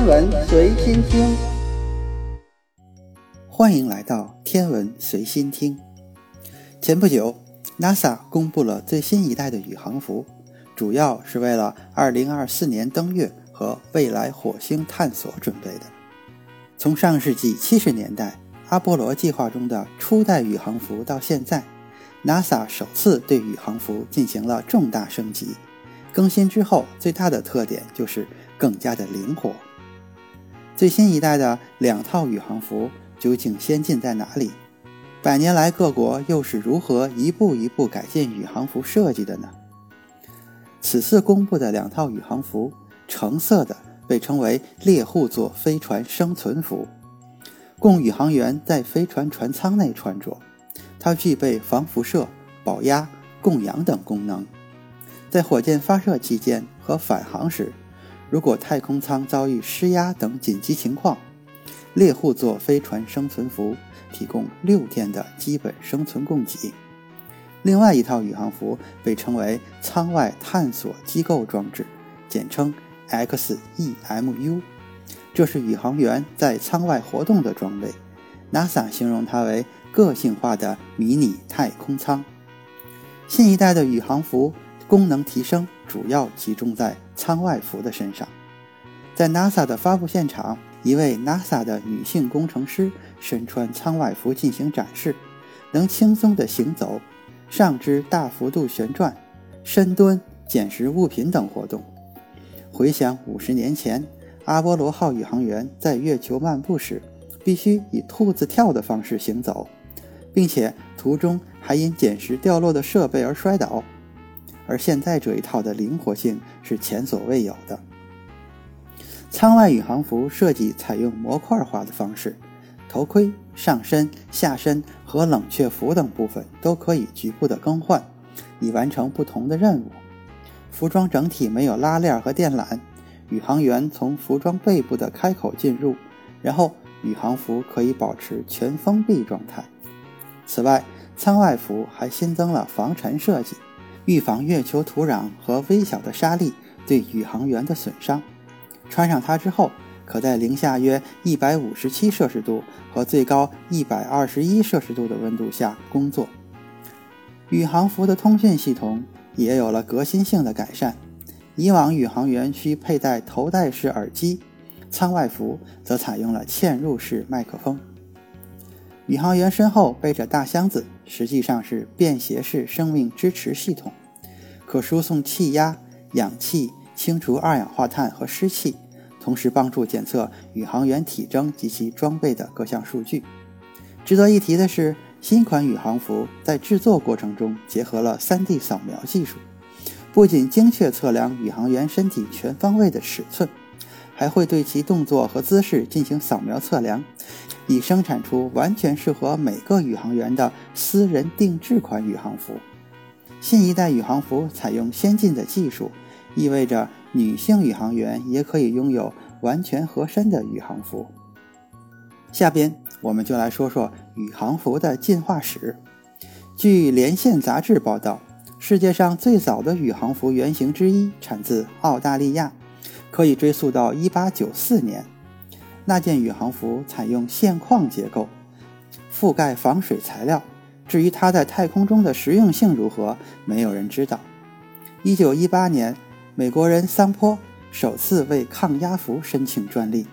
天文随心听，欢迎来到天文随心听。前不久，NASA 公布了最新一代的宇航服，主要是为了2024年登月和未来火星探索准备的。从上世纪70年代阿波罗计划中的初代宇航服到现在，NASA 首次对宇航服进行了重大升级。更新之后，最大的特点就是更加的灵活。最新一代的两套宇航服究竟先进在哪里？百年来各国又是如何一步一步改进宇航服设计的呢？此次公布的两套宇航服，橙色的被称为猎户座飞船生存服，供宇航员在飞船船舱内穿着，它具备防辐射、保压、供氧等功能。在火箭发射期间和返航时，如果太空舱遭遇失压等紧急情况，猎户座飞船生存服提供六天的基本生存供给。另外一套宇航服被称为舱外探索机构装置，简称 XEMU，这是宇航员在舱外活动的装备。NASA 形容它为个性化的迷你太空舱。新一代的宇航服。功能提升主要集中在舱外服的身上。在 NASA 的发布现场，一位 NASA 的女性工程师身穿舱外服进行展示，能轻松地行走、上肢大幅度旋转、深蹲、捡拾物品等活动。回想五十年前，阿波罗号宇航员在月球漫步时，必须以兔子跳的方式行走，并且途中还因捡拾掉落的设备而摔倒。而现在这一套的灵活性是前所未有的。舱外宇航服设计采用模块化的方式，头盔、上身、下身和冷却服等部分都可以局部的更换，以完成不同的任务。服装整体没有拉链和电缆，宇航员从服装背部的开口进入，然后宇航服可以保持全封闭状态。此外，舱外服还新增了防尘设计。预防月球土壤和微小的沙粒对宇航员的损伤。穿上它之后，可在零下约一百五十七摄氏度和最高一百二十一摄氏度的温度下工作。宇航服的通讯系统也有了革新性的改善。以往宇航员需佩戴头戴式耳机，舱外服则采用了嵌入式麦克风。宇航员身后背着大箱子，实际上是便携式生命支持系统，可输送气压、氧气、清除二氧化碳和湿气，同时帮助检测宇航员体征及其装备的各项数据。值得一提的是，新款宇航服在制作过程中结合了 3D 扫描技术，不仅精确测量宇航员身体全方位的尺寸。还会对其动作和姿势进行扫描测量，已生产出完全适合每个宇航员的私人定制款宇航服。新一代宇航服采用先进的技术，意味着女性宇航员也可以拥有完全合身的宇航服。下边我们就来说说宇航服的进化史。据《连线》杂志报道，世界上最早的宇航服原型之一产自澳大利亚。可以追溯到1894年，那件宇航服采用线框结构，覆盖防水材料。至于它在太空中的实用性如何，没有人知道。1918年，美国人桑坡首次为抗压服申请专利。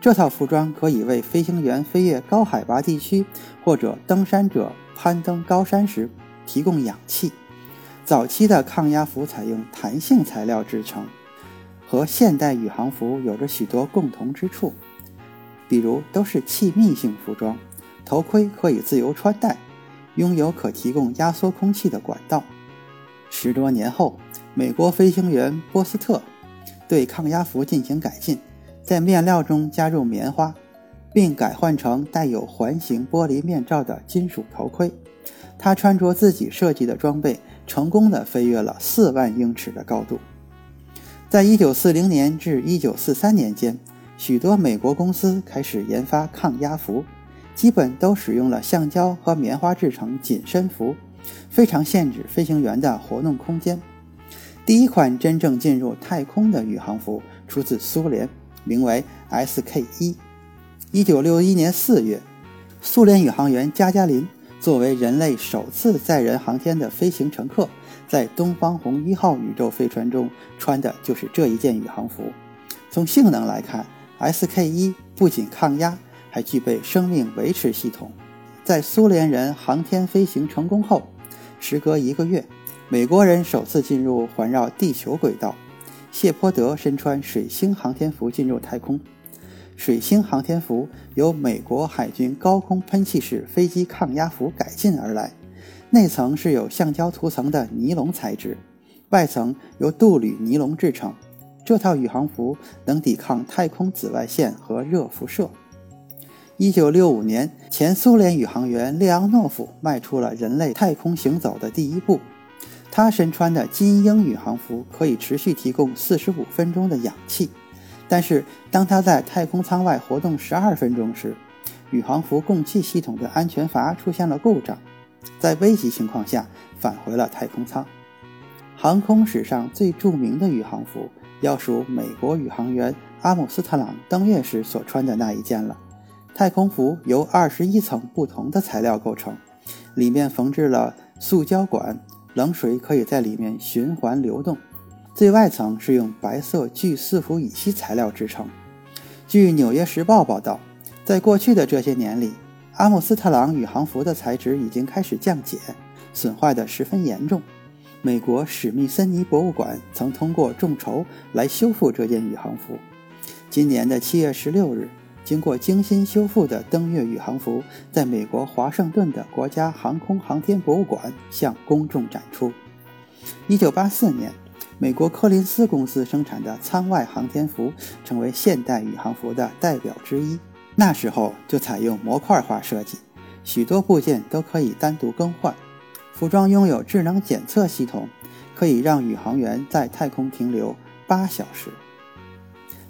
这套服装可以为飞行员飞越高海拔地区，或者登山者攀登高山时提供氧气。早期的抗压服采用弹性材料制成。和现代宇航服有着许多共同之处，比如都是气密性服装，头盔可以自由穿戴，拥有可提供压缩空气的管道。十多年后，美国飞行员波斯特对抗压服进行改进，在面料中加入棉花，并改换成带有环形玻璃面罩的金属头盔。他穿着自己设计的装备，成功的飞越了四万英尺的高度。在一九四零年至一九四三年间，许多美国公司开始研发抗压服，基本都使用了橡胶和棉花制成紧身服，非常限制飞行员的活动空间。第一款真正进入太空的宇航服出自苏联，名为 SK 一。一九六一年四月，苏联宇航员加加林作为人类首次载人航天的飞行乘客，在东方红一号宇宙飞船中穿的就是这一件宇航服。从性能来看，SK 一不仅抗压，还具备生命维持系统。在苏联人航天飞行成功后，时隔一个月，美国人首次进入环绕地球轨道。谢泼德身穿水星航天服进入太空。水星航天服由美国海军高空喷气式飞机抗压服改进而来，内层是有橡胶涂层的尼龙材质，外层由镀铝尼龙制成。这套宇航服能抵抗太空紫外线和热辐射。一九六五年，前苏联宇航员列昂诺夫迈出了人类太空行走的第一步。他身穿的金鹰宇航服可以持续提供四十五分钟的氧气，但是当他在太空舱外活动十二分钟时，宇航服供气系统的安全阀出现了故障，在危急情况下返回了太空舱。航空史上最著名的宇航服。要数美国宇航员阿姆斯特朗登月时所穿的那一件了。太空服由二十一层不同的材料构成，里面缝制了塑胶管，冷水可以在里面循环流动。最外层是用白色聚四氟乙烯材料制成。据《纽约时报》报道，在过去的这些年里，阿姆斯特朗宇航服的材质已经开始降解，损坏得十分严重。美国史密森尼博物馆曾通过众筹来修复这件宇航服。今年的七月十六日，经过精心修复的登月宇航服在美国华盛顿的国家航空航天博物馆向公众展出。一九八四年，美国柯林斯公司生产的舱外航天服成为现代宇航服的代表之一。那时候就采用模块化设计，许多部件都可以单独更换。服装拥有智能检测系统，可以让宇航员在太空停留八小时。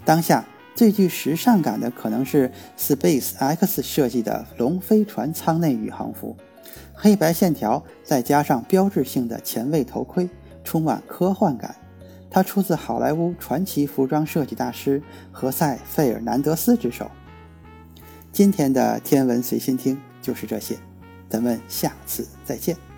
当下最具时尚感的可能是 Space X 设计的龙飞船舱内宇航服，黑白线条再加上标志性的前卫头盔，充满科幻感。它出自好莱坞传奇服装设计大师何塞·费尔南德斯之手。今天的天文随心听就是这些，咱们下次再见。